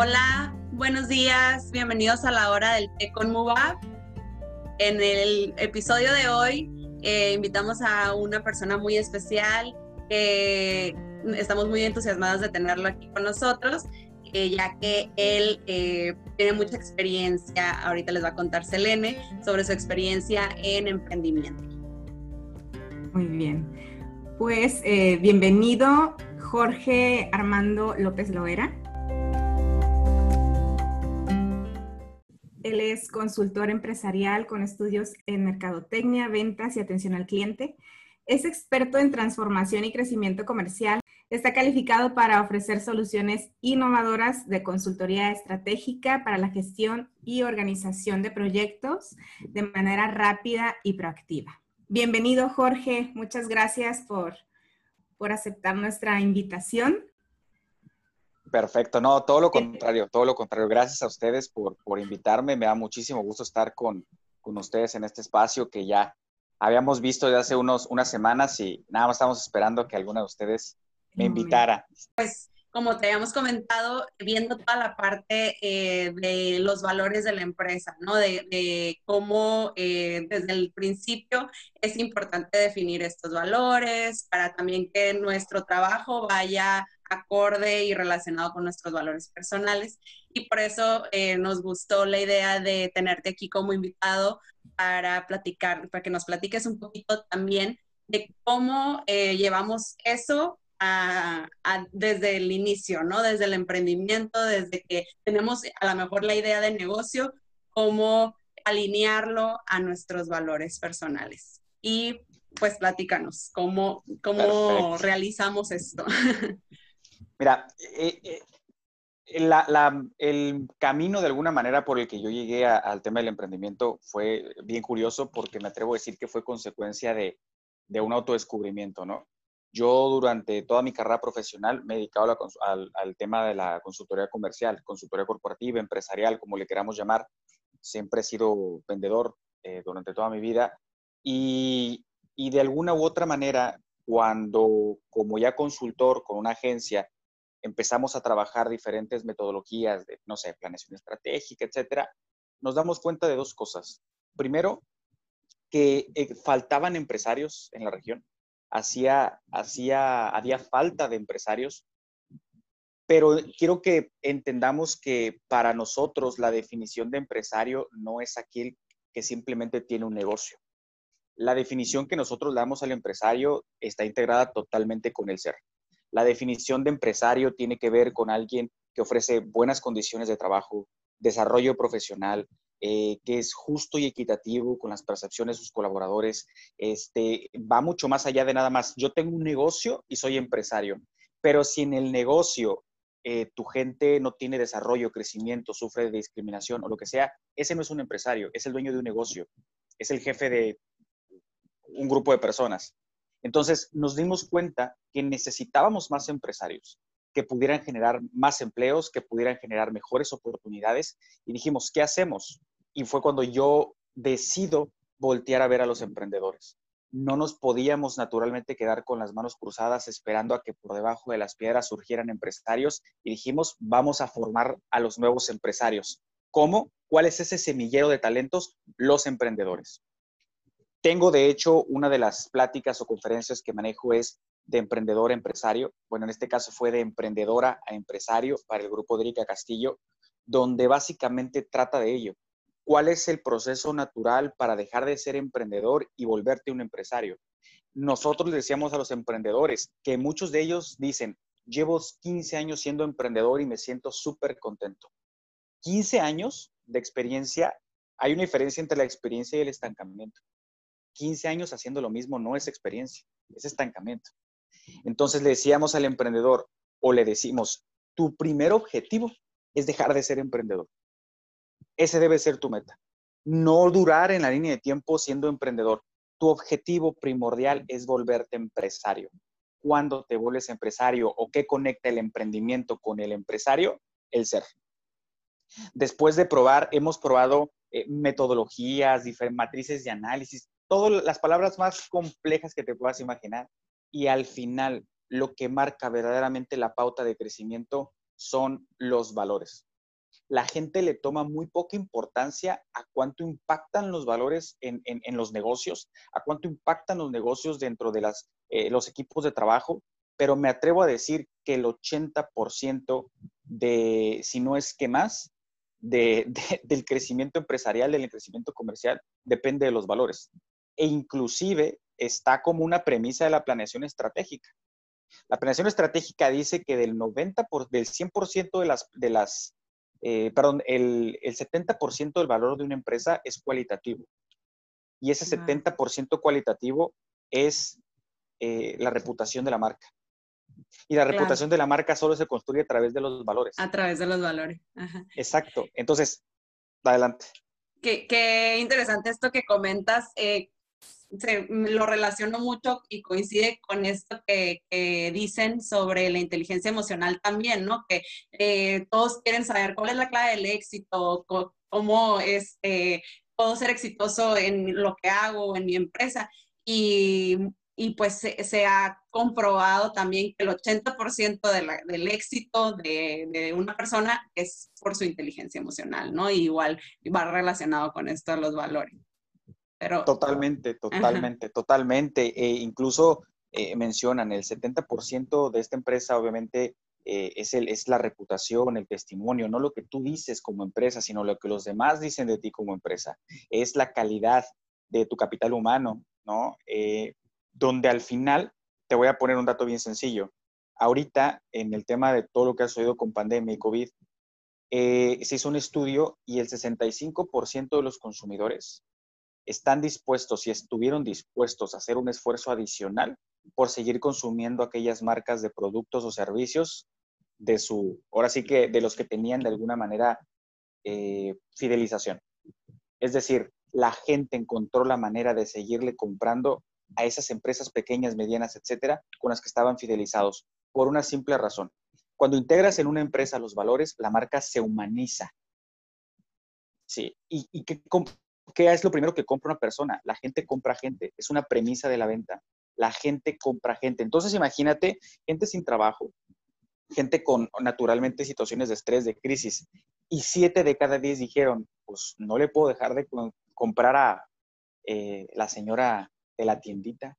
Hola, buenos días, bienvenidos a la hora del té con MUBA. En el episodio de hoy eh, invitamos a una persona muy especial que estamos muy entusiasmados de tenerlo aquí con nosotros, eh, ya que él eh, tiene mucha experiencia, ahorita les va a contar Selene, sobre su experiencia en emprendimiento. Muy bien, pues bienvenido Jorge Armando López Loera. Él es consultor empresarial con estudios en mercadotecnia, ventas y atención al cliente. Es experto en transformación y crecimiento comercial. Está calificado para ofrecer soluciones innovadoras de consultoría estratégica para la gestión y organización de proyectos de manera rápida y proactiva. Bienvenido, Jorge. Muchas gracias por, por aceptar nuestra invitación. Perfecto, no, todo lo contrario, todo lo contrario. Gracias a ustedes por, por invitarme. Me da muchísimo gusto estar con, con, ustedes en este espacio que ya habíamos visto desde hace unos, unas semanas y nada más estamos esperando que alguna de ustedes me invitara. Pues como te habíamos comentado, viendo toda la parte eh, de los valores de la empresa, ¿no? De, de cómo eh, desde el principio es importante definir estos valores para también que nuestro trabajo vaya acorde y relacionado con nuestros valores personales. Y por eso eh, nos gustó la idea de tenerte aquí como invitado para platicar, para que nos platiques un poquito también de cómo eh, llevamos eso desde el inicio, ¿no? Desde el emprendimiento, desde que tenemos a lo mejor la idea de negocio, cómo alinearlo a nuestros valores personales. Y pues platícanos, ¿cómo, cómo realizamos esto? Mira, eh, eh, el camino de alguna manera por el que yo llegué al tema del emprendimiento fue bien curioso porque me atrevo a decir que fue consecuencia de, un autodescubrimiento, ¿no? Yo durante toda mi carrera profesional me he dedicado al, tema de la consultoría comercial, consultoría corporativa, empresarial, como le queramos llamar. Siempre he sido vendedor eh, durante toda mi vida y, y de alguna u otra manera, cuando como ya consultor con una agencia, empezamos a trabajar diferentes metodologías de, no sé, planeación estratégica, etcétera, nos damos cuenta de dos cosas. Primero, que eh, faltaban empresarios en la región, hacía, hacía, había falta de empresarios, pero quiero que entendamos que para nosotros la definición de empresario no es aquel que simplemente tiene un negocio. La definición que nosotros damos al empresario está integrada totalmente con el ser. La definición de empresario tiene que ver con alguien que ofrece buenas condiciones de trabajo, desarrollo profesional, eh, que es justo y equitativo con las percepciones de sus colaboradores. Este, va mucho más allá de nada más. Yo tengo un negocio y soy empresario, pero si en el negocio eh, tu gente no tiene desarrollo, crecimiento, sufre de discriminación o lo que sea, ese no es un empresario, es el dueño de un negocio, es el jefe de un grupo de personas. Entonces nos dimos cuenta que necesitábamos más empresarios que pudieran generar más empleos, que pudieran generar mejores oportunidades y dijimos, ¿qué hacemos? Y fue cuando yo decido voltear a ver a los emprendedores. No nos podíamos naturalmente quedar con las manos cruzadas esperando a que por debajo de las piedras surgieran empresarios y dijimos, vamos a formar a los nuevos empresarios. ¿Cómo? ¿Cuál es ese semillero de talentos? Los emprendedores. Tengo, de hecho, una de las pláticas o conferencias que manejo es de emprendedor a empresario. Bueno, en este caso fue de emprendedora a empresario para el grupo de Erika Castillo, donde básicamente trata de ello. ¿Cuál es el proceso natural para dejar de ser emprendedor y volverte un empresario? Nosotros decíamos a los emprendedores que muchos de ellos dicen, llevo 15 años siendo emprendedor y me siento súper contento. 15 años de experiencia, hay una diferencia entre la experiencia y el estancamiento. 15 años haciendo lo mismo no es experiencia, es estancamiento. Entonces le decíamos al emprendedor o le decimos, tu primer objetivo es dejar de ser emprendedor. Ese debe ser tu meta. No durar en la línea de tiempo siendo emprendedor. Tu objetivo primordial es volverte empresario. ¿Cuándo te vuelves empresario o qué conecta el emprendimiento con el empresario? El ser. Después de probar, hemos probado eh, metodologías, diferentes matrices de análisis, todas las palabras más complejas que te puedas imaginar. Y al final, lo que marca verdaderamente la pauta de crecimiento son los valores. La gente le toma muy poca importancia a cuánto impactan los valores en, los negocios, a cuánto impactan los negocios dentro de las, eh, los equipos de trabajo, pero me atrevo a decir que el 80% de, si no es que más, del crecimiento empresarial, del crecimiento comercial, depende de los valores. E inclusive está como una premisa de la planeación estratégica. La planeación estratégica dice que del 90 por, del 100% de las, de las eh, perdón, el, el 70% del valor de una empresa es cualitativo. Y ese 70% cualitativo es eh, la reputación de la marca. Y la reputación de la marca solo se construye a través de los valores. A través de los valores. Exacto. Entonces, adelante. Qué, qué interesante esto que comentas. Eh, se, lo relaciono mucho y coincide con esto que, dicen sobre la inteligencia emocional también, ¿no? Que eh, todos quieren saber cuál es la clave del éxito, cómo, es, este, puedo ser exitoso en lo que hago, en mi empresa. Y, pues se, ha comprobado también que el 80% del éxito de, una persona es por su inteligencia emocional, ¿no? Y igual va relacionado con esto los valores. Totalmente, totalmente, totalmente. E incluso eh, mencionan el 70% de esta empresa, obviamente, eh, es, el, es la reputación, el testimonio, no lo que tú dices como empresa, sino lo que los demás dicen de ti como empresa. Es la calidad de tu capital humano, ¿no? Eh, donde al final, te voy a poner un dato bien sencillo. Ahorita, en el tema de todo lo que ha sucedido con pandemia y COVID, se hizo un estudio y el 65% de los consumidores están dispuestos y estuvieron dispuestos a hacer un esfuerzo adicional por seguir consumiendo aquellas marcas de productos o servicios de su, ahora sí que de los que tenían de alguna manera eh, fidelización. Es decir, la gente encontró la manera de seguirle comprando a esas empresas pequeñas, medianas, etcétera, con las que estaban fidelizados, por una simple razón. Cuando integras en una empresa los valores, la marca se humaniza. Sí, y, y que ¿qué es lo primero que compra una persona? La gente compra gente, es una premisa de la venta. La gente compra gente. Entonces imagínate gente sin trabajo, gente con naturalmente situaciones de estrés, de crisis, y siete de cada diez dijeron, pues no le puedo dejar de comprar a eh, la señora de la tiendita,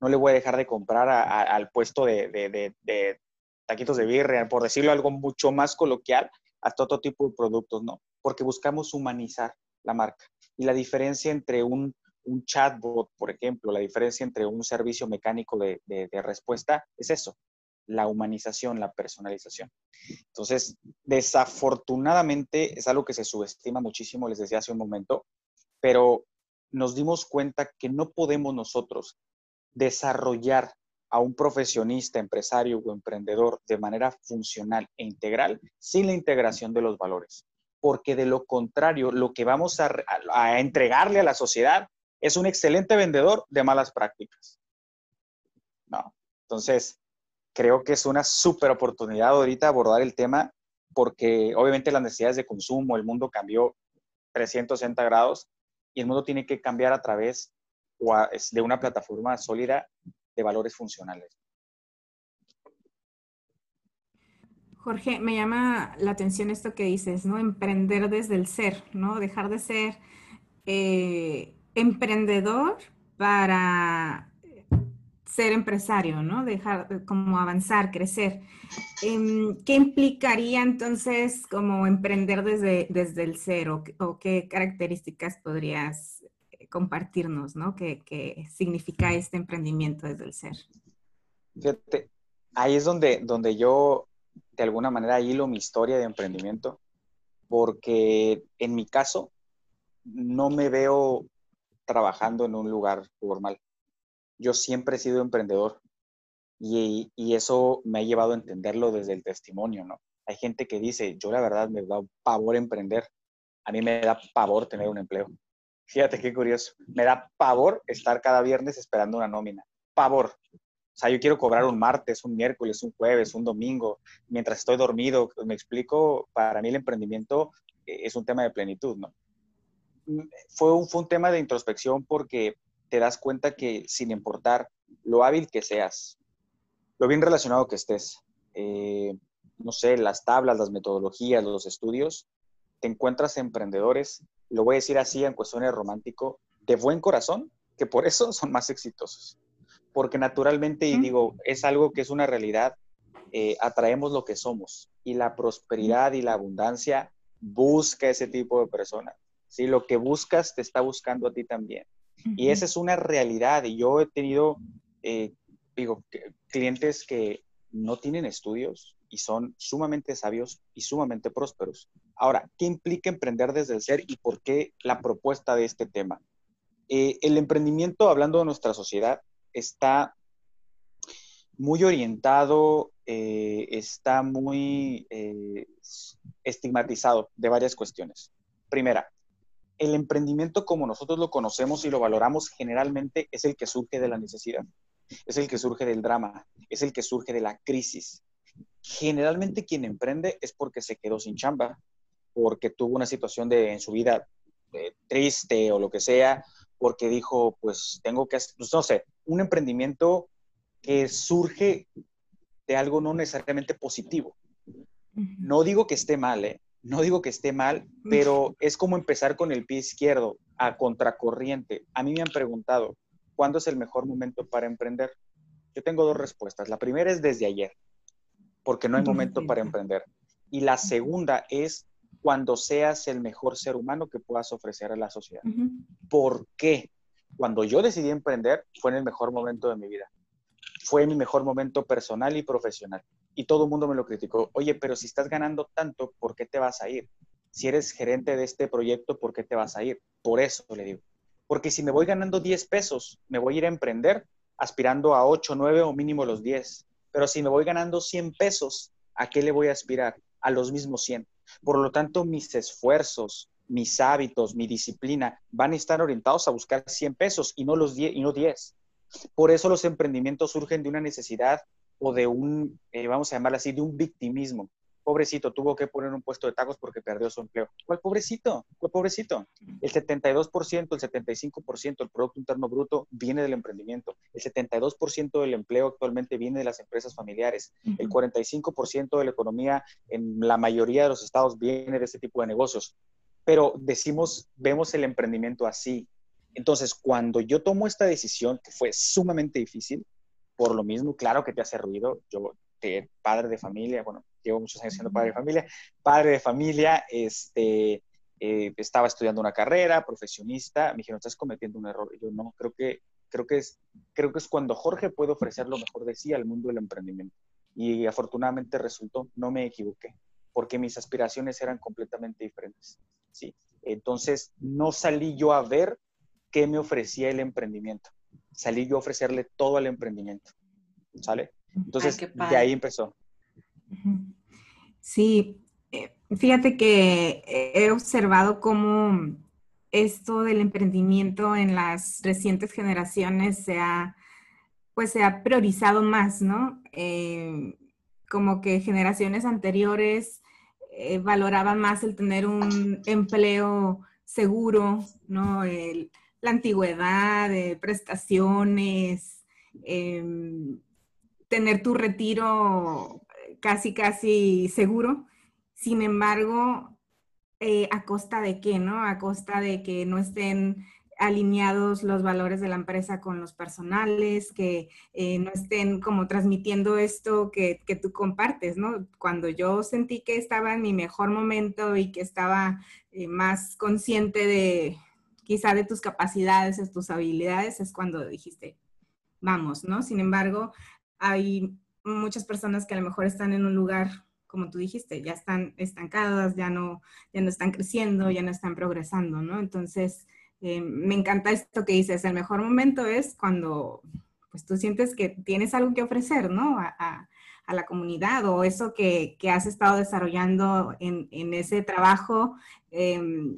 no le voy a dejar de comprar al puesto de, de taquitos de birria, por decirlo algo mucho más coloquial, hasta otro tipo de productos, ¿no? Porque buscamos humanizar la marca. Y la diferencia entre un, chatbot, por ejemplo, la diferencia entre un servicio mecánico de, respuesta es eso, la humanización, la personalización. Entonces, desafortunadamente es algo que se subestima muchísimo, les decía hace un momento, pero nos dimos cuenta que no podemos nosotros desarrollar a un profesionista, empresario o emprendedor de manera funcional e integral sin la integración de los valores porque de lo contrario, lo que vamos a, entregarle a la sociedad es un excelente vendedor de malas prácticas. No. Entonces, creo que es una súper oportunidad ahorita abordar el tema porque obviamente las necesidades de consumo, el mundo cambió 360 grados y el mundo tiene que cambiar a través de una plataforma sólida de valores funcionales. Jorge, me llama la atención esto que dices, ¿no? Emprender desde el ser, ¿no? Dejar de ser eh, emprendedor para ser empresario, ¿no? Dejar como avanzar, crecer. Em, ¿Qué implicaría entonces como emprender desde, desde el ser o, qué características podrías eh, compartirnos, ¿no? ¿Qué, ¿Qué, significa este emprendimiento desde el ser? Fíjate, ahí es donde, donde yo de alguna manera hilo mi historia de emprendimiento, porque en mi caso no me veo trabajando en un lugar formal. Yo siempre he sido emprendedor y, eso me ha llevado a entenderlo desde el testimonio, ¿no? Hay gente que dice, yo la verdad me da pavor emprender, a mí me da pavor tener un empleo. Fíjate qué curioso, me da pavor estar cada viernes esperando una nómina, pavor. O sea, yo quiero cobrar un martes, un miércoles, un jueves, un domingo, mientras estoy dormido. Me explico, para mí el emprendimiento eh, es un tema de plenitud, ¿no? Mm, fue un, fue un tema de introspección porque te das cuenta que sin importar lo hábil que seas, lo bien relacionado que estés, eh, no sé, las tablas, las metodologías, los estudios, te encuentras emprendedores, lo voy a decir así en cuestiones romántico, de buen corazón, que por eso son más exitosos. Porque naturalmente, y digo, es algo que es una realidad, eh, atraemos lo que somos y la prosperidad y la abundancia busca ese tipo de personas. ¿sí? Lo que buscas te está buscando a ti también. Y esa es una realidad. Y yo he tenido, eh, digo, clientes que no tienen estudios y son sumamente sabios y sumamente prósperos. Ahora, ¿qué implica emprender desde el ser y por qué la propuesta de este tema? Eh, el emprendimiento, hablando de nuestra sociedad, está muy orientado, eh, está muy eh, estigmatizado de varias cuestiones. Primera, el emprendimiento como nosotros lo conocemos y lo valoramos generalmente es el que surge de la necesidad, es el que surge del drama, es el que surge de la crisis. Generalmente quien emprende es porque se quedó sin chamba, porque tuvo una situación de, en su vida triste o lo que sea, porque dijo, pues tengo que, pues, no sé, un emprendimiento que surge de algo no necesariamente positivo. No digo que esté mal, ¿eh? No digo que esté mal, pero es como empezar con el pie izquierdo, a contracorriente. A mí me han preguntado, ¿cuándo es el mejor momento para emprender? Yo tengo dos respuestas. La primera es desde ayer, porque no hay momento para emprender. Y la segunda es cuando seas el mejor ser humano que puedas ofrecer a la sociedad. ¿Por qué? Cuando yo decidí emprender fue en el mejor momento de mi vida. Fue mi mejor momento personal y profesional. Y todo el mundo me lo criticó. Oye, pero si estás ganando tanto, ¿por qué te vas a ir? Si eres gerente de este proyecto, ¿por qué te vas a ir? Por eso le digo. Porque si me voy ganando 10 pesos, me voy a ir a emprender aspirando a 8, 9 o mínimo los 10. Pero si me voy ganando 100 pesos, ¿a qué le voy a aspirar? A los mismos 100. Por lo tanto, mis esfuerzos, mis hábitos, mi disciplina van a estar orientados a buscar 100 pesos y no los 10 y no 10. Por eso los emprendimientos surgen de una necesidad o de un, eh, vamos a llamarlo así, de un victimismo pobrecito, tuvo que poner un puesto de tacos porque perdió su empleo. ¿Cuál pobrecito? ¿Cuál pobrecito? El 72%, el 75% del Producto Interno Bruto viene del emprendimiento. El 72% del empleo actualmente viene de las empresas familiares. El 45% de la economía en la mayoría de los estados viene de este tipo de negocios. Pero decimos, vemos el emprendimiento así. Entonces, cuando yo tomo esta decisión, que fue sumamente difícil, por lo mismo, claro que te hace ruido. Yo padre de familia, bueno, llevo muchos años siendo padre de familia, padre de familia, este, eh, estaba estudiando una carrera, profesionista, me dijeron, estás cometiendo un error. Y yo no, creo que, creo, que es, creo que es cuando Jorge puede ofrecer lo mejor de sí al mundo del emprendimiento. Y afortunadamente resultó, no me equivoqué, porque mis aspiraciones eran completamente diferentes. ¿sí? Entonces, no salí yo a ver qué me ofrecía el emprendimiento. Salí yo a ofrecerle todo al emprendimiento. ¿Sale? Entonces, de ahí empezó. Sí, eh, fíjate que he observado cómo esto del emprendimiento en las recientes generaciones se ha, pues se ha priorizado más, ¿no? Eh, como que generaciones anteriores eh, valoraban más el tener un empleo seguro, ¿no? la antigüedad, de prestaciones, em, tener tu retiro casi, casi seguro. Sin embargo, eh, ¿a costa de qué, no? A costa de que no estén alineados los valores de la empresa con los personales, que eh, no estén como transmitiendo esto que, que, tú compartes, ¿no? Cuando yo sentí que estaba en mi mejor momento y que estaba eh, más consciente de quizá de tus capacidades, de tus habilidades, es cuando dijiste, vamos, ¿no? Sin embargo, hay muchas personas que a lo mejor están en un lugar, como tú dijiste, ya están estancadas, ya no, ya no están creciendo, ya no están progresando, ¿no? Entonces, eh, me encanta esto que dices, el mejor momento es cuando pues tú sientes que tienes algo que ofrecer, ¿no? A, la comunidad o eso que, que has estado desarrollando en, en ese trabajo, em,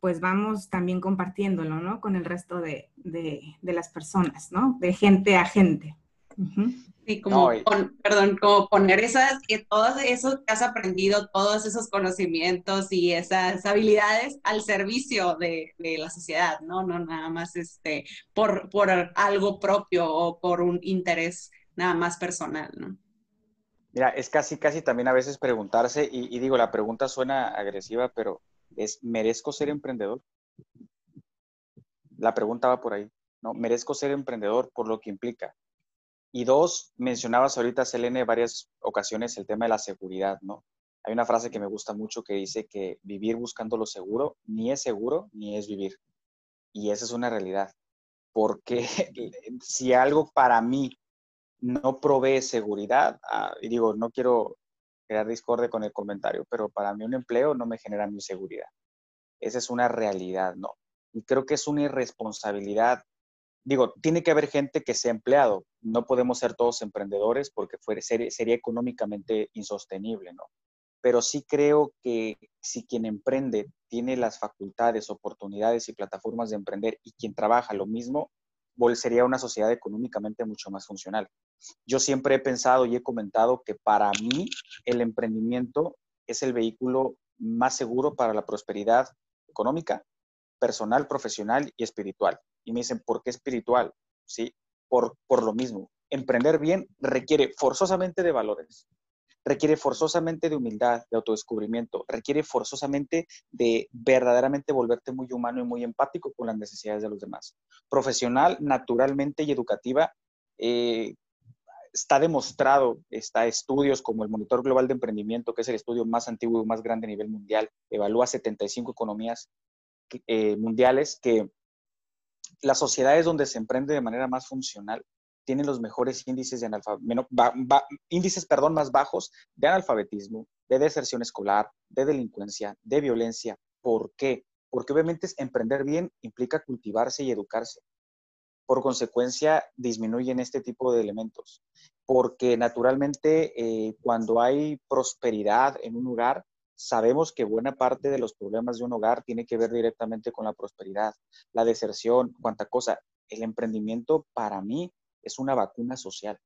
pues vamos también compartiéndolo, ¿no? Con el resto de, de las personas, ¿no? De gente a gente. Sí, como, perdón, como poner esas, que todo eso que has aprendido, todos esos conocimientos y esas habilidades al servicio de, la sociedad, ¿no? No nada más este, por, por algo propio o por un interés nada más personal, ¿no? Mira, es casi, casi también a veces preguntarse, y, digo, la pregunta suena agresiva, pero es, ¿merezco ser emprendedor? La pregunta va por ahí, ¿no? ¿Merezco ser emprendedor por lo que implica? Y dos, mencionabas ahorita, Selene, varias ocasiones el tema de la seguridad, ¿no? Hay una frase que me gusta mucho que dice que vivir buscando lo seguro ni es seguro ni es vivir. Y esa es una realidad. Porque si algo para mí no provee seguridad, ah, y digo, no quiero crear discorde con el comentario, pero para mí un empleo no me genera mi seguridad. Esa es una realidad, ¿no? Y creo que es una irresponsabilidad. Digo, tiene que haber gente que sea empleado. No podemos ser todos emprendedores porque sería, sería económicamente insostenible, ¿no? Pero sí creo que si quien emprende tiene las facultades, oportunidades y plataformas de emprender y quien trabaja lo mismo, sería una sociedad económicamente mucho más funcional. Yo siempre he pensado y he comentado que para mí el emprendimiento es el vehículo más seguro para la prosperidad económica, personal, profesional y espiritual. Y me dicen, ¿por qué espiritual? Sí, por, por lo mismo. Emprender bien requiere forzosamente de valores, requiere forzosamente de humildad, de autodescubrimiento, requiere forzosamente de verdaderamente volverte muy humano y muy empático con las necesidades de los demás. Profesional, naturalmente y educativa, eh, está demostrado, está estudios como el Monitor Global de Emprendimiento, que es el estudio más antiguo y más grande a nivel mundial, evalúa 75 economías eh, mundiales, que las sociedades donde se emprende de manera más funcional tienen los mejores índices de índices, perdón, más bajos de analfabetismo, de deserción escolar, de delincuencia, de violencia. ¿Por qué? Porque obviamente emprender bien implica cultivarse y educarse. Por consecuencia, disminuyen este tipo de elementos. Porque naturalmente, eh, cuando hay prosperidad en un lugar, sabemos que buena parte de los problemas de un hogar tiene que ver directamente con la prosperidad, la deserción, cuánta cosa. El emprendimiento para mí es una vacuna social.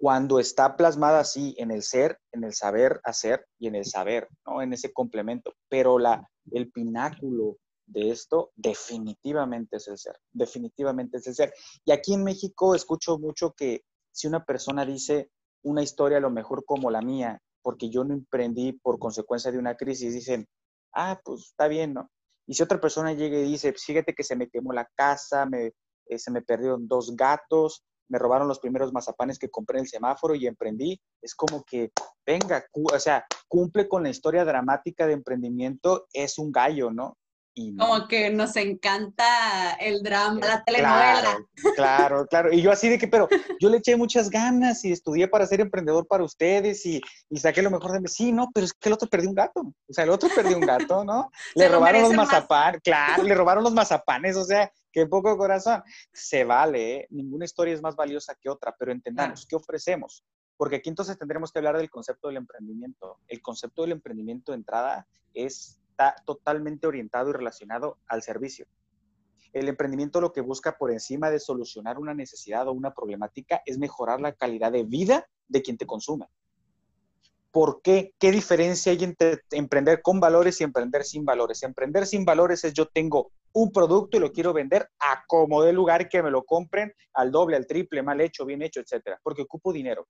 Cuando está plasmada así en el ser, en el saber hacer y en el saber, ¿no? En ese complemento. Pero la, el pináculo de esto definitivamente es el ser, definitivamente es el ser. Y aquí en México escucho mucho que si una persona dice una historia a lo mejor como la mía, porque yo no emprendí por consecuencia de una crisis, dicen, ah, pues está bien, ¿no? Y si otra persona llega y dice, fíjate que se me quemó la casa, me, eh, se me perdieron dos gatos, me robaron los primeros mazapanes que compré en el semáforo y emprendí. Es como que, venga, o sea, cumple con la historia dramática de emprendimiento, es un gallo, ¿no? Como que nos encanta el drama, la telenovela. Claro, claro, Y yo así de que, pero yo le eché muchas ganas y estudié para ser emprendedor para ustedes y, y saqué lo mejor de mí. Sí, no, pero es que el otro perdió un gato. O sea, el otro perdió un gato, ¿no? le robaron los mazapanes, claro, le robaron los mazapanes, o sea, qué poco corazón. Se vale, ¿eh? ninguna historia es más valiosa que otra, pero entendamos, ¿qué ofrecemos? Porque aquí entonces tendremos que hablar del concepto del emprendimiento. El concepto del emprendimiento de entrada es está totalmente orientado y relacionado al servicio. El emprendimiento lo que busca por encima de solucionar una necesidad o una problemática es mejorar la calidad de vida de quien te consume. ¿Por qué? ¿Qué diferencia hay entre emprender con valores y emprender sin valores? Emprender sin valores es yo tengo un producto y lo quiero vender a como de lugar que me lo compren al doble, al triple, mal hecho, bien hecho, etcétera, porque ocupo dinero.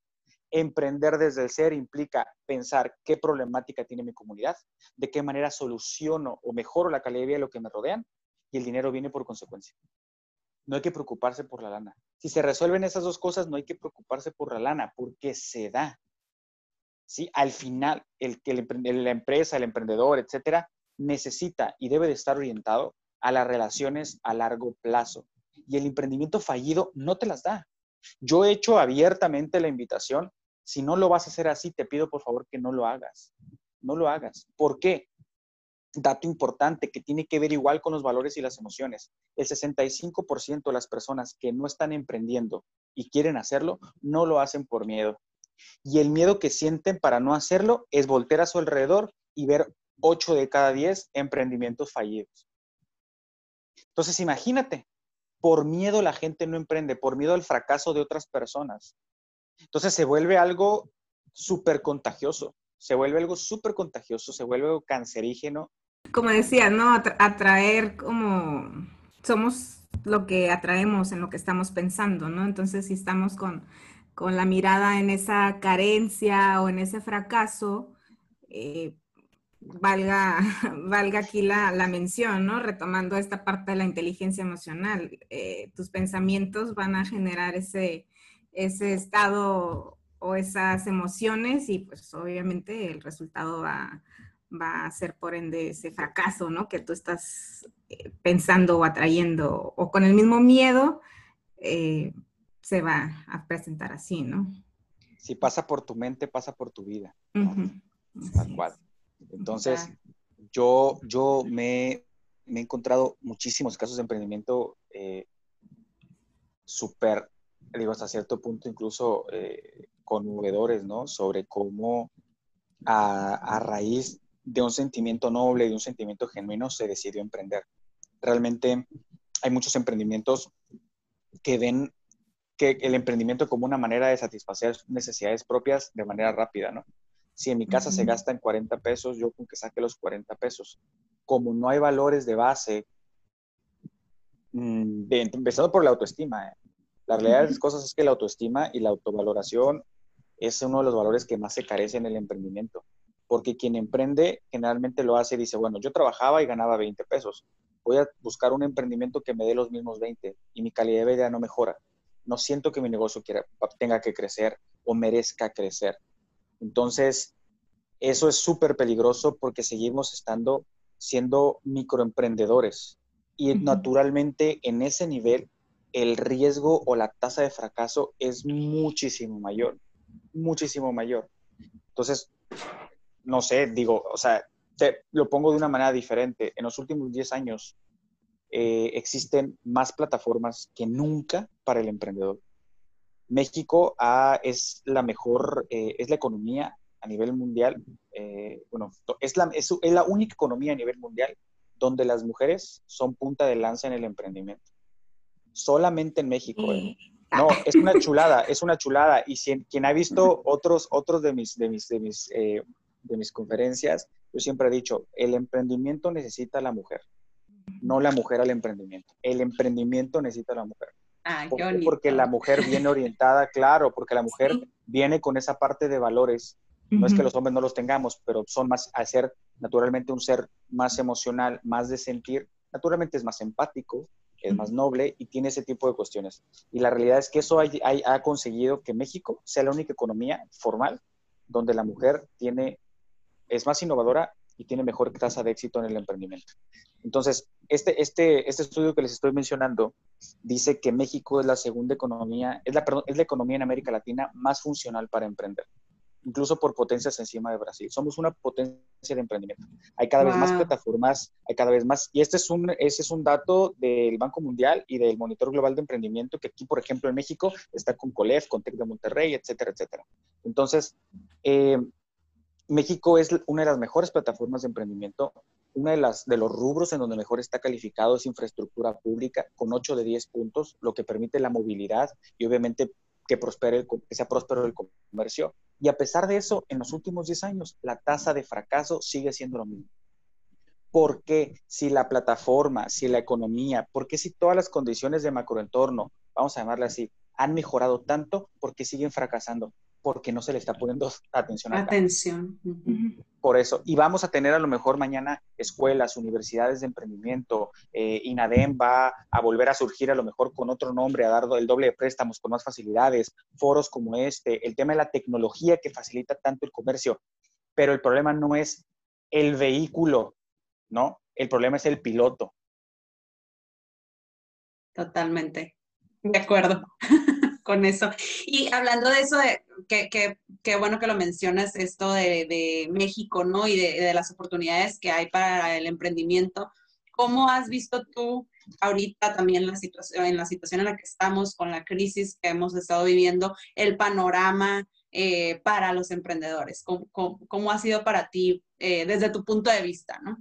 Emprender desde el ser implica pensar qué problemática tiene mi comunidad, de qué manera soluciono o mejoro la calidad de vida de lo que me rodean y el dinero viene por consecuencia. No hay que preocuparse por la lana. Si se resuelven esas dos cosas, no hay que preocuparse por la lana, porque se da. ¿Sí? Al final, el, el, la empresa, el emprendedor, etcétera, necesita y debe de estar orientado a las relaciones a largo plazo. Y el emprendimiento fallido no te las da. Yo he hecho abiertamente la invitación si no lo vas a hacer así, te pido por favor que no lo hagas. No lo hagas. ¿Por qué? Dato importante que tiene que ver igual con los valores y las emociones. El 65% de las personas que no están emprendiendo y quieren hacerlo, no lo hacen por miedo. Y el miedo que sienten para no hacerlo es voltear a su alrededor y ver 8 de cada 10 emprendimientos fallidos. Entonces, imagínate, por miedo la gente no emprende, por miedo al fracaso de otras personas. Entonces se vuelve algo súper contagioso, se vuelve algo súper contagioso, se vuelve algo cancerígeno. Como decía, ¿no? Atraer como somos lo que atraemos en lo que estamos pensando, ¿no? Entonces, si estamos con, con la mirada en esa carencia o en ese fracaso, eh, valga, valga aquí la, mención, ¿no? Retomando esta parte de la inteligencia emocional, eh, tus pensamientos van a generar ese, ese estado o esas emociones y pues obviamente el resultado va, a ser por ende ese fracaso, ¿no? Que tú estás eh, pensando o atrayendo o con el mismo miedo eh, se va a presentar así, ¿no? Si pasa por tu mente, pasa por tu vida. Tal cual. Entonces, yo, yo me, he encontrado muchísimos casos de emprendimiento eh, súper, digo, hasta cierto punto incluso eh, conmovedores, ¿no? Sobre cómo a, a, raíz de un sentimiento noble, de un sentimiento genuino, se decidió emprender. Realmente hay muchos emprendimientos que ven que el emprendimiento como una manera de satisfacer necesidades propias de manera rápida, ¿no? Si en mi casa se gastan 40 pesos, yo con que saque los 40 pesos. Como no hay valores de base, mm, empezando por la autoestima, ¿eh? La realidad de las cosas es que la autoestima y la autovaloración es uno de los valores que más se carece en el emprendimiento. Porque quien emprende generalmente lo hace y dice, bueno, yo trabajaba y ganaba 20 pesos. Voy a buscar un emprendimiento que me dé los mismos 20 y mi calidad de vida no mejora. No siento que mi negocio quiera, tenga que crecer o merezca crecer. Entonces, eso es súper peligroso porque seguimos estando siendo microemprendedores y naturalmente en ese nivel el riesgo o la tasa de fracaso es muchísimo mayor, muchísimo mayor. Entonces, no sé, digo, o sea, te, lo pongo de una manera diferente. En los últimos 10 años eh, existen más plataformas que nunca para el emprendedor. México ah, es la mejor, eh, es la economía a nivel mundial, eh, bueno, es la, es, la única economía a nivel mundial donde las mujeres son punta de lanza en el emprendimiento. Solamente en México. ¿eh? No, es una chulada, es una chulada. Y si, quien ha visto otros, otros de mis, de mis, de mis, de mis conferencias, yo siempre he dicho, el emprendimiento necesita a la mujer, no la mujer al emprendimiento. El emprendimiento necesita a la mujer. Ah, porque la mujer viene orientada, claro, porque la mujer viene con esa parte de valores. No es que los hombres no los tengamos, pero son más, al ser naturalmente un ser más emocional, más de sentir, naturalmente es más empático, es más noble y tiene ese tipo de cuestiones. Y la realidad es que eso ha conseguido que México sea la única economía formal donde la mujer tiene, es más innovadora y tiene mejor tasa de éxito en el emprendimiento. Entonces, este, este, este estudio que les estoy mencionando dice que México es la segunda economía, es la, es la economía en América Latina más funcional para emprender, incluso por potencias encima de Brasil. Somos una potencia de emprendimiento. Hay cada vez más plataformas, hay cada vez más, y este es un, ese es un dato del Banco Mundial y del Monitor Global de Emprendimiento, que aquí, por ejemplo, en México está con Colef, con Tec de Monterrey, etcétera, etcétera. Entonces, eh, México es una de las mejores plataformas de emprendimiento. Uno de, las, de los rubros en donde mejor está calificado es infraestructura pública, con 8 de 10 puntos, lo que permite la movilidad y obviamente que, prospere que sea próspero el comercio. Y a pesar de eso, en los últimos 10 años, la tasa de fracaso sigue siendo lo mismo. ¿Por qué si la plataforma, si la economía, por qué si todas las condiciones de macroentorno, vamos a llamarle así, han mejorado tanto, por qué siguen fracasando? Porque no se le está poniendo atención. Atención. Por eso. Y vamos a tener a lo mejor mañana escuelas, universidades de emprendimiento. Eh, INADEM va a volver a surgir a lo mejor con otro nombre, a dar el doble de préstamos con más facilidades, foros como este, el tema de la tecnología que facilita tanto el comercio. Pero el problema no es el vehículo, ¿no? El problema es el piloto. Totalmente. De acuerdo. con eso. Y hablando de eso, de, que, bueno que lo mencionas, esto de, México, ¿no? Y de, las oportunidades que hay para el emprendimiento. ¿Cómo has visto tú ahorita también la situación, en la situación en la que estamos, con la crisis que hemos estado viviendo, el panorama eh, para los emprendedores? ¿Cómo, ha sido para ti eh, desde tu punto de vista, no?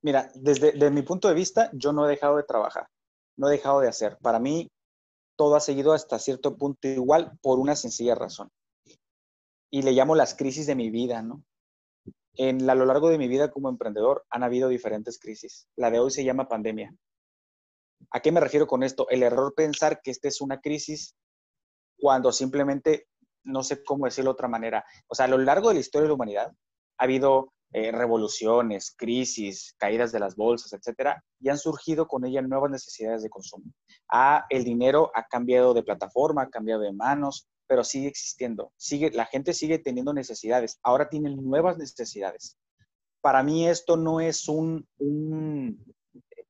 Mira, desde, mi punto de vista, yo no he dejado de trabajar, no he dejado de hacer. Para mí, todo ha seguido hasta cierto punto igual por una sencilla razón. Y le llamo las crisis de mi vida, ¿no? En a lo largo de mi vida como emprendedor han habido diferentes crisis. La de hoy se llama pandemia. ¿A qué me refiero con esto? El error pensar que esta es una crisis cuando simplemente, no sé cómo decirlo de otra manera, o sea, a lo largo de la historia de la humanidad ha habido eh, revoluciones, crisis, caídas de las bolsas, etcétera, y han surgido con ella nuevas necesidades de consumo. El dinero ha cambiado de plataforma, ha cambiado de manos, pero sigue existiendo. Sigue, la gente sigue teniendo necesidades. Ahora tienen nuevas necesidades. Para mí esto no es un, un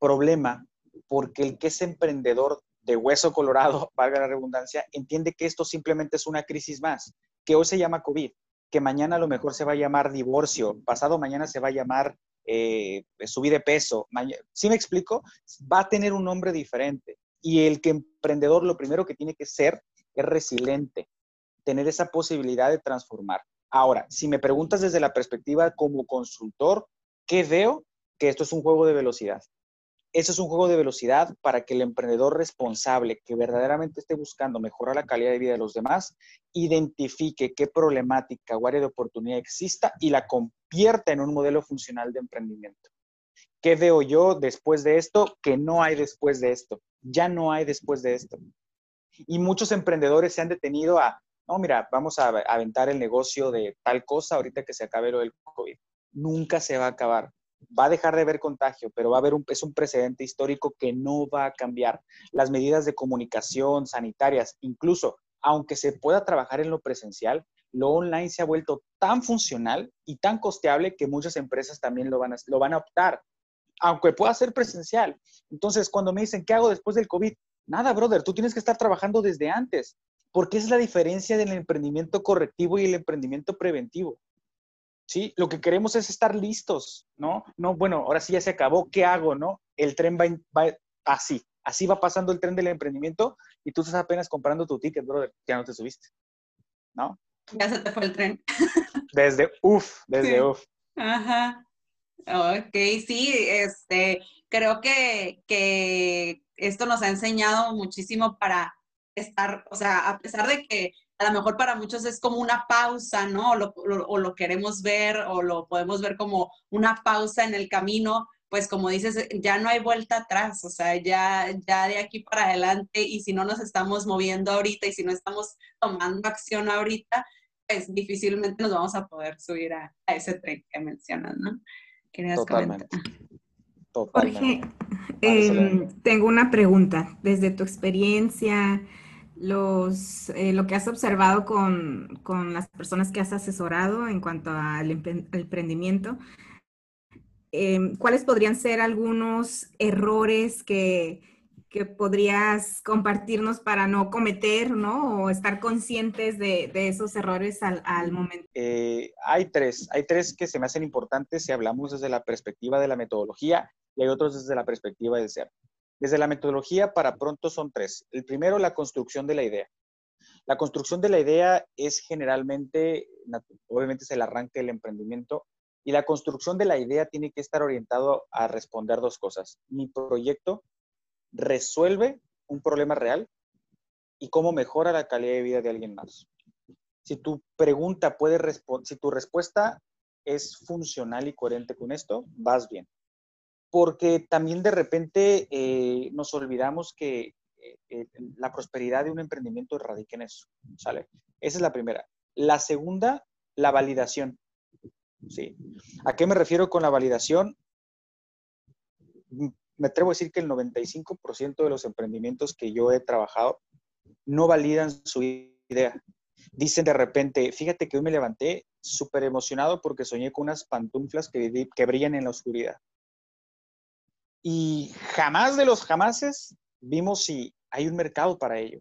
problema porque el que es emprendedor de hueso colorado, valga la redundancia, entiende que esto simplemente es una crisis más, que hoy se llama COVID, que mañana a lo mejor se va a llamar divorcio, pasado mañana se va a llamar eh, subir de peso. ¿Sí me explico? Va a tener un nombre diferente. Y el que emprendedor lo primero que tiene que ser es resiliente, tener esa posibilidad de transformar. Ahora, si me preguntas desde la perspectiva como consultor, ¿qué veo? Que esto es un juego de velocidad. Eso es un juego de velocidad para que el emprendedor responsable que verdaderamente esté buscando mejorar la calidad de vida de los demás, identifique qué problemática o área de oportunidad exista y la convierta en un modelo funcional de emprendimiento. ¿Qué veo yo después de esto? Que no hay después de esto. Ya no hay después de esto. Y muchos emprendedores se han detenido a, no, mira, vamos a aventar el negocio de tal cosa ahorita que se acabe lo del COVID. Nunca se va a acabar va a dejar de haber contagio, pero va a haber un, es un precedente histórico que no va a cambiar. Las medidas de comunicación sanitarias, incluso aunque se pueda trabajar en lo presencial, lo online se ha vuelto tan funcional y tan costeable que muchas empresas también lo van a, lo van a optar, aunque pueda ser presencial. Entonces, cuando me dicen, ¿qué hago después del COVID? Nada, brother, tú tienes que estar trabajando desde antes, porque es la diferencia del emprendimiento correctivo y el emprendimiento preventivo. ¿Sí? Lo que queremos es estar listos, ¿no? No, bueno, ahora sí ya se acabó, ¿qué hago, no? El tren va, así, así va pasando el tren del emprendimiento y tú estás apenas comprando tu ticket, brother, ya no te subiste, ¿no? Ya se te fue el tren. Desde uff, desde uff. Ajá. Ok, sí, este, creo que, que esto nos ha enseñado muchísimo para estar, o sea, a pesar de que a lo mejor para muchos es como una pausa, ¿no? O lo, queremos ver o lo podemos ver como una pausa en el camino, pues como dices, ya no hay vuelta atrás, o sea, ya, ya de aquí para adelante y si no nos estamos moviendo ahorita y si no estamos tomando acción ahorita, pues difícilmente nos vamos a poder subir a, ese tren que mencionas, ¿no? Totalmente. Jorge, em, tengo una pregunta. Desde tu experiencia, eh, lo que has observado con, las personas que has asesorado en cuanto al emprendimiento, em, ¿cuáles podrían ser algunos errores que, podrías compartirnos para no cometer, ¿no? O estar conscientes de, esos errores al, momento. Eh, hay tres, hay tres que se me hacen importantes si hablamos desde la perspectiva de la metodología y hay otros desde la perspectiva del ser. Desde la metodología para pronto son tres. El primero, la construcción de la idea. La construcción de la idea es generalmente, obviamente es el arranque del emprendimiento y la construcción de la idea tiene que estar orientado a responder dos cosas. Mi proyecto resuelve un problema real y cómo mejora la calidad de vida de alguien más. Si tu pregunta puede si tu respuesta es funcional y coherente con esto, vas bien porque también de repente eh, nos olvidamos que eh, eh, la prosperidad de un emprendimiento radica en eso, ¿sale? Esa es la primera. La segunda, la validación. ¿Sí? ¿A qué me refiero con la validación? Me atrevo a decir que el 95% de los emprendimientos que yo he trabajado no validan su idea. Dicen de repente, fíjate que hoy me levanté súper emocionado porque soñé con unas pantuflas que, que brillan en la oscuridad. Y jamás de los jamases vimos si hay un mercado para ello.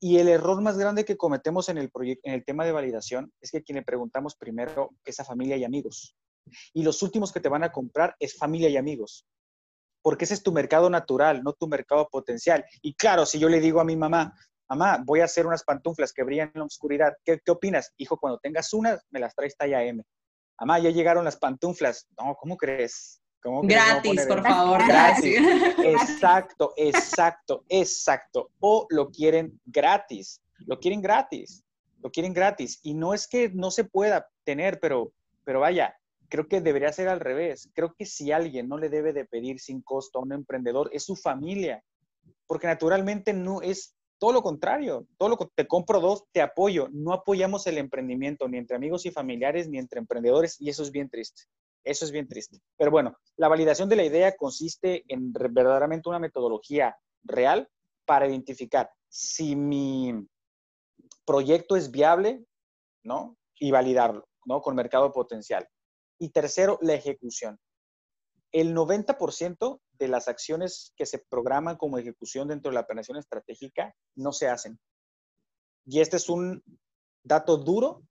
Y el error más grande que cometemos en el, en el tema de validación es que a quien le preguntamos primero es a familia y amigos. Y los últimos que te van a comprar es familia y amigos. Porque ese es tu mercado natural, no tu mercado potencial. Y claro, si yo le digo a mi mamá, mamá, voy a hacer unas pantuflas que brillan en la oscuridad, ¿qué, qué opinas? Hijo, cuando tengas unas, me las traes talla M. Mamá, ya llegaron las pantuflas. No, ¿cómo crees? Gratis, por favor. Gratis. Exacto, exacto, exacto. O lo quieren gratis. Lo quieren gratis. Lo quieren gratis. Y no es que no se pueda tener, pero, pero vaya, creo que debería ser al revés. Creo que si alguien no le debe de pedir sin costo a un emprendedor, es su familia. Porque naturalmente no es Todo lo contrario, todo lo que te compro dos, te apoyo. No apoyamos el emprendimiento ni entre amigos y familiares ni entre emprendedores y eso es bien triste. Eso es bien triste. Pero bueno, la validación de la idea consiste en verdaderamente una metodología real para identificar si mi proyecto es viable, ¿no? Y validarlo, ¿no? Con mercado potencial. Y tercero, la ejecución. El 90% de las acciones que se programan como ejecución dentro de la planeación estratégica no se hacen. Y este es un dato duro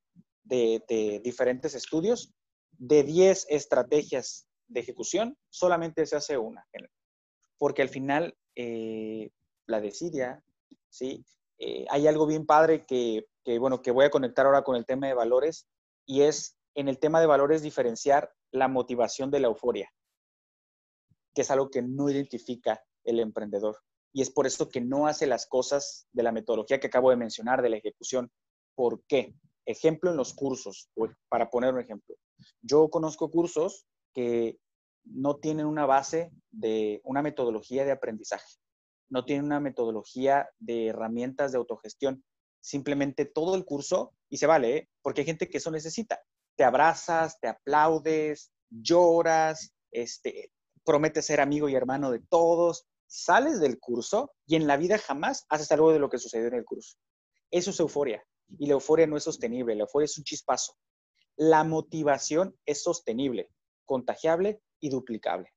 de, diferentes estudios. De 10 estrategias de ejecución, solamente se hace una. Porque al final, eh, la desidia, ¿sí? Eh, hay algo bien padre que, bueno, que voy a conectar ahora con el tema de valores y es en el tema de valores diferenciar la motivación de la euforia que es algo que no identifica el emprendedor. Y es por eso que no hace las cosas de la metodología que acabo de mencionar, de la ejecución. ¿Por qué? Ejemplo en los cursos, para poner un ejemplo. Yo conozco cursos que no tienen una base de una metodología de aprendizaje, no tienen una metodología de herramientas de autogestión. Simplemente todo el curso, y se vale, ¿eh? porque hay gente que eso necesita. Te abrazas, te aplaudes, lloras, este, prometes ser amigo y hermano de todos, sales del curso y en la vida jamás haces algo de lo que sucedió en el curso. Eso es euforia. Y la euforia no es sostenible, la euforia es un chispazo. La motivación es sostenible, contagiable y duplicable.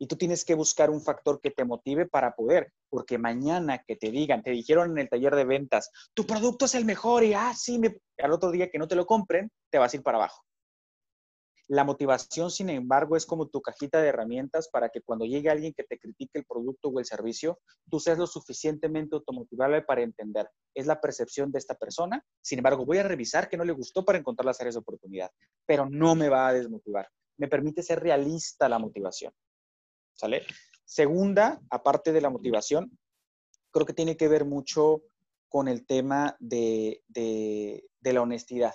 Y tú tienes que buscar un factor que te motive para poder, porque mañana que te digan, te dijeron en el taller de ventas, tu producto es el mejor y ah, al otro día que no te lo compren, te vas a ir para abajo. La motivación, sin embargo, es como tu cajita de herramientas para que cuando llegue alguien que te critique el producto o el servicio, tú seas lo suficientemente automotivable para entender. Es la percepción de esta persona. Sin embargo, voy a revisar que no le gustó para encontrar las áreas de oportunidad, pero no me va a desmotivar. Me permite ser realista la motivación. ¿Sale? Segunda, aparte de la motivación, creo que tiene que ver mucho con el tema de, de la honestidad.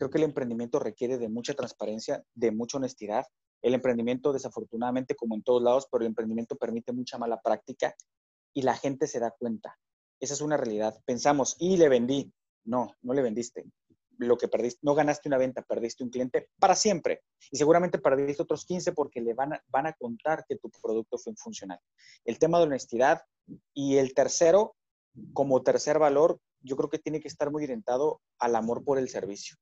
Creo que el emprendimiento requiere de mucha transparencia, de mucha honestidad. El emprendimiento, desafortunadamente, como en todos lados, pero el emprendimiento permite mucha mala práctica y la gente se da cuenta. Esa es una realidad. Pensamos, y le vendí. No, no le vendiste. Lo que perdiste, no ganaste una venta, perdiste un cliente para siempre. Y seguramente perdiste otros 15 porque le van a, van a contar que tu producto fue funcional. El tema de honestidad. Y el tercero, como tercer valor, yo creo que tiene que estar muy orientado al amor por el servicio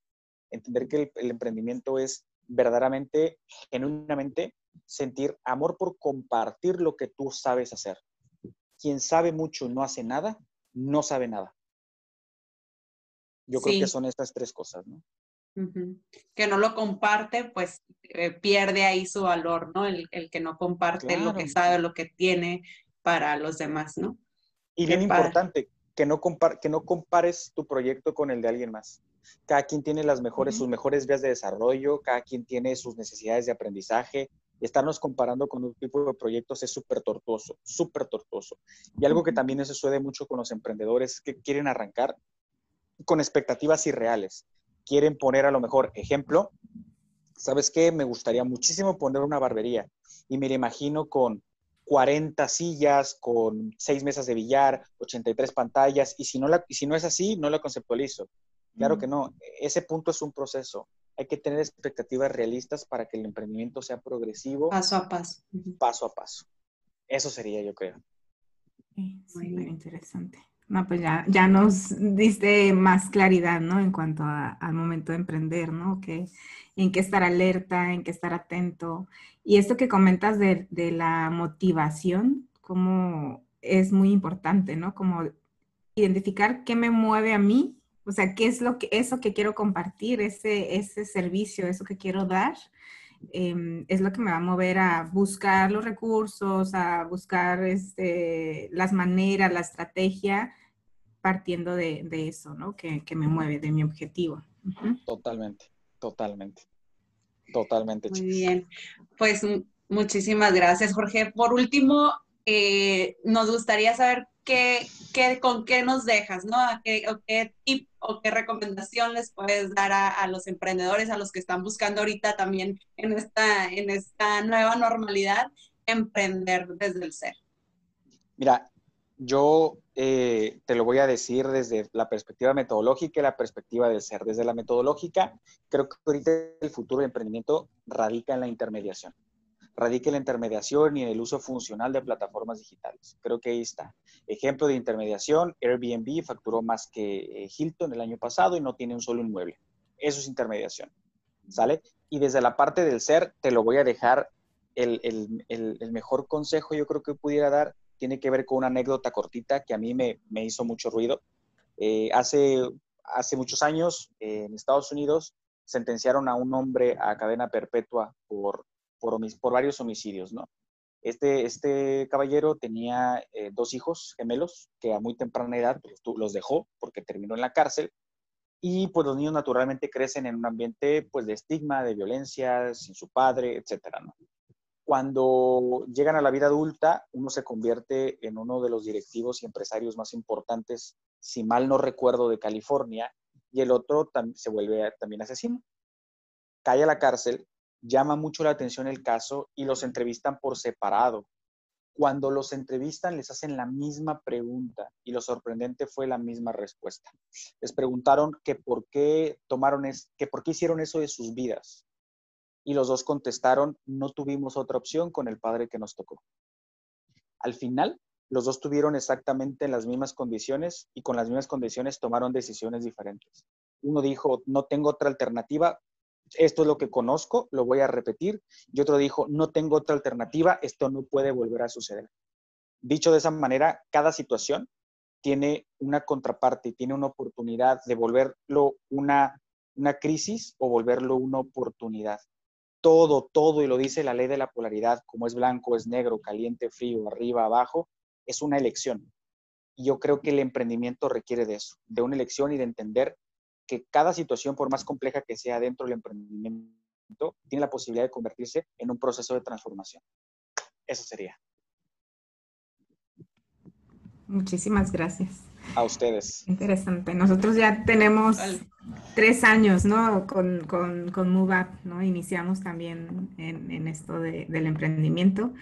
entender que el, emprendimiento es verdaderamente, genuinamente, sentir amor por compartir lo que tú sabes hacer. Quien sabe mucho y no hace nada, no sabe nada. Yo creo que son estas tres cosas, ¿no? Que no lo comparte, pues eh, pierde ahí su valor, ¿no? El, que no comparte lo que sabe, lo que tiene para los demás, ¿no? Y bien importante, que no, que no compares tu proyecto con el de alguien más. Cada quien tiene las mejores, sus mejores vías de desarrollo, cada quien tiene sus necesidades de aprendizaje. Y estarnos comparando con un tipo de proyectos es súper tortuoso, súper tortuoso. Y algo que también se sucede mucho con los emprendedores es que quieren arrancar con expectativas irreales. Quieren poner a lo mejor ejemplo, ¿sabes qué? Me gustaría muchísimo poner una barbería y me imagino con 40 sillas, con 6 mesas de billar, 83 pantallas, y si no, la, y si no es así, no la conceptualizo. Claro que no, ese punto es un proceso. Hay que tener expectativas realistas para que el emprendimiento sea progresivo. Paso a paso. Paso a paso. Eso sería, yo creo. Sí, muy interesante. No, pues ya, ya nos diste más claridad, ¿no? En cuanto al momento de emprender, ¿no? Que, en qué estar alerta, en qué estar atento. Y esto que comentas de, de la motivación, como es muy importante, ¿no? Como identificar qué me mueve a mí o sea, ¿qué es lo que, eso que quiero compartir, ese, ese servicio, eso que quiero dar? Em, es lo que me va a mover a buscar los recursos, a buscar este, las maneras, la estrategia, partiendo de, de eso, ¿no? Que, que, me mueve, de mi objetivo. Totalmente, totalmente, totalmente. Muy bien, pues muchísimas gracias, Jorge. Por último, eh, nos gustaría saber qué, con qué nos dejas, ¿no? qué, o tip o qué recomendación les puedes dar a, los emprendedores, a los que están buscando ahorita también en esta, en esta nueva normalidad, emprender desde el ser? Mira, yo eh, te lo voy a decir desde la perspectiva metodológica y la perspectiva del ser. Desde la metodológica, creo que ahorita el futuro del emprendimiento radica en la intermediación. Radica en la intermediación y en el uso funcional de plataformas digitales. Creo que ahí está. Ejemplo de intermediación, Airbnb facturó más que eh, Hilton el año pasado y no tiene un solo inmueble. Eso es intermediación. ¿Sale? Y desde la parte del ser, te lo voy a dejar el, el mejor consejo yo creo que pudiera dar tiene que ver con una anécdota cortita que a mí me, hizo mucho ruido. Eh, hace, hace muchos años en Estados Unidos sentenciaron a un hombre a cadena perpetua por, por, por varios homicidios, ¿no? Este, este caballero tenía eh, dos hijos gemelos que a muy temprana edad pues, los dejó porque terminó en la cárcel y pues los niños naturalmente crecen en un ambiente pues de estigma, de violencia, sin su padre, etcétera, ¿no? Cuando llegan a la vida adulta, uno se convierte en uno de los directivos y empresarios más importantes, si mal no recuerdo, de California, y el otro se vuelve también asesino. Cae a la cárcel, llama mucho la atención el caso y los entrevistan por separado. Cuando los entrevistan les hacen la misma pregunta y lo sorprendente fue la misma respuesta. Les preguntaron que por qué tomaron es, que por qué hicieron eso de sus vidas y los dos contestaron, no tuvimos otra opción con el padre que nos tocó. Al final, los dos tuvieron exactamente las mismas condiciones y con las mismas condiciones tomaron decisiones diferentes. Uno dijo, no tengo otra alternativa, esto es lo que conozco, lo voy a repetir. Y otro dijo, no tengo otra alternativa, esto no puede volver a suceder. Dicho de esa manera, cada situación tiene una contraparte, tiene una oportunidad de volverlo una, una crisis o volverlo una oportunidad todo, todo, y lo dice la ley de la polaridad, como es blanco, es negro, caliente, frío, arriba, abajo, es una elección. Y yo creo que el emprendimiento requiere de eso, de una elección y de entender que cada situación, por más compleja que sea dentro del emprendimiento, tiene la posibilidad de convertirse en un proceso de transformación. Eso sería. Muchísimas gracias. A ustedes. Interesante. Nosotros ya tenemos tres años, ¿no? Con, con, con ¿no? Iniciamos también en, esto del emprendimiento.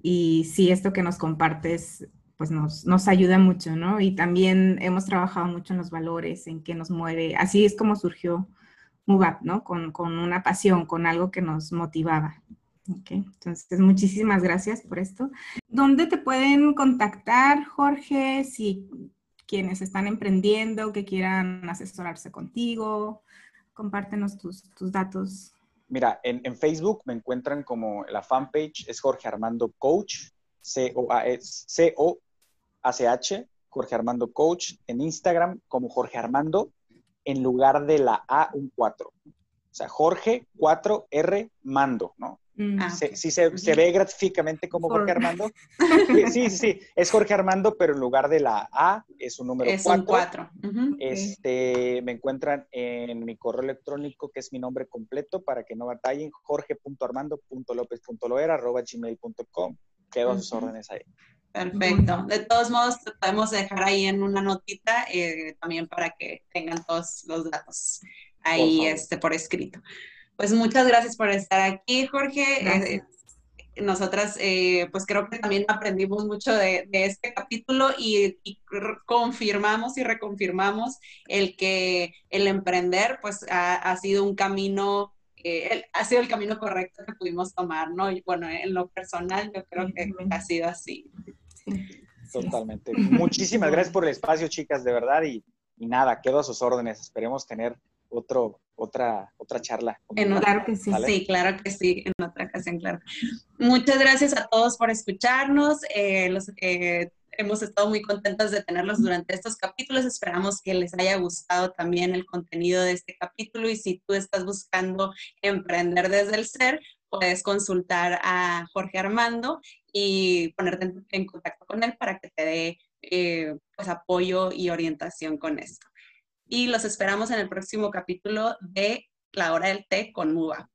Y sí, esto que nos compartes, pues nos, nos ayuda mucho, ¿no? Y también hemos trabajado mucho en los valores, en qué nos mueve. Así es como surgió MoveUp, ¿no? Con, con una pasión, con algo que nos motivaba. Entonces muchísimas gracias por esto. ¿Dónde te pueden contactar, Jorge, si quienes están emprendiendo, que quieran asesorarse contigo? Compártenos tus, datos. Mira, en, Facebook me encuentran como la fanpage es Jorge Armando Coach, C-O-A-C-H, Jorge Armando Coach. En Instagram como Jorge Armando, en lugar de la A, un 4. O sea, Jorge 4R Mando, ¿no? Mm. Ah, sí, se, ve gráficamente como Jorge Armando. Sí, sí, sí, es Jorge Armando, pero en lugar de la A es un número 4. Este, me encuentran en mi correo electrónico, que es mi nombre completo, para que no batallen, jorge.armando.lopez.loera.gmail.com. Quedo a sus órdenes ahí. Perfecto. De todos modos, podemos dejar ahí en una notita eh, también para que tengan todos los datos ahí este, por escrito. Pues muchas gracias por estar aquí, Jorge. Eh, nosotras, eh, pues creo que también aprendimos mucho de, este capítulo y, confirmamos y reconfirmamos el que el emprender, pues ha, sido un camino, eh, ha sido el camino correcto que pudimos tomar, ¿no? Y bueno, en lo personal yo creo que ha sido así. Totalmente. Muchísimas gracias por el espacio, chicas, de verdad. Y, y nada, quedo a sus órdenes. Esperemos tener otro, otra, otra charla. claro que sí. Sí, claro que sí, en otra ocasión, claro. Muchas gracias a todos por escucharnos. Eh, los, eh, hemos estado muy contentos de tenerlos durante estos capítulos. Esperamos que les haya gustado también el contenido de este capítulo y si tú estás buscando emprender desde el ser, puedes consultar a Jorge Armando y ponerte en, contacto con él para que te dé eh, pues, apoyo y orientación con esto y los esperamos en el próximo capítulo de La Hora del Té con MUBA.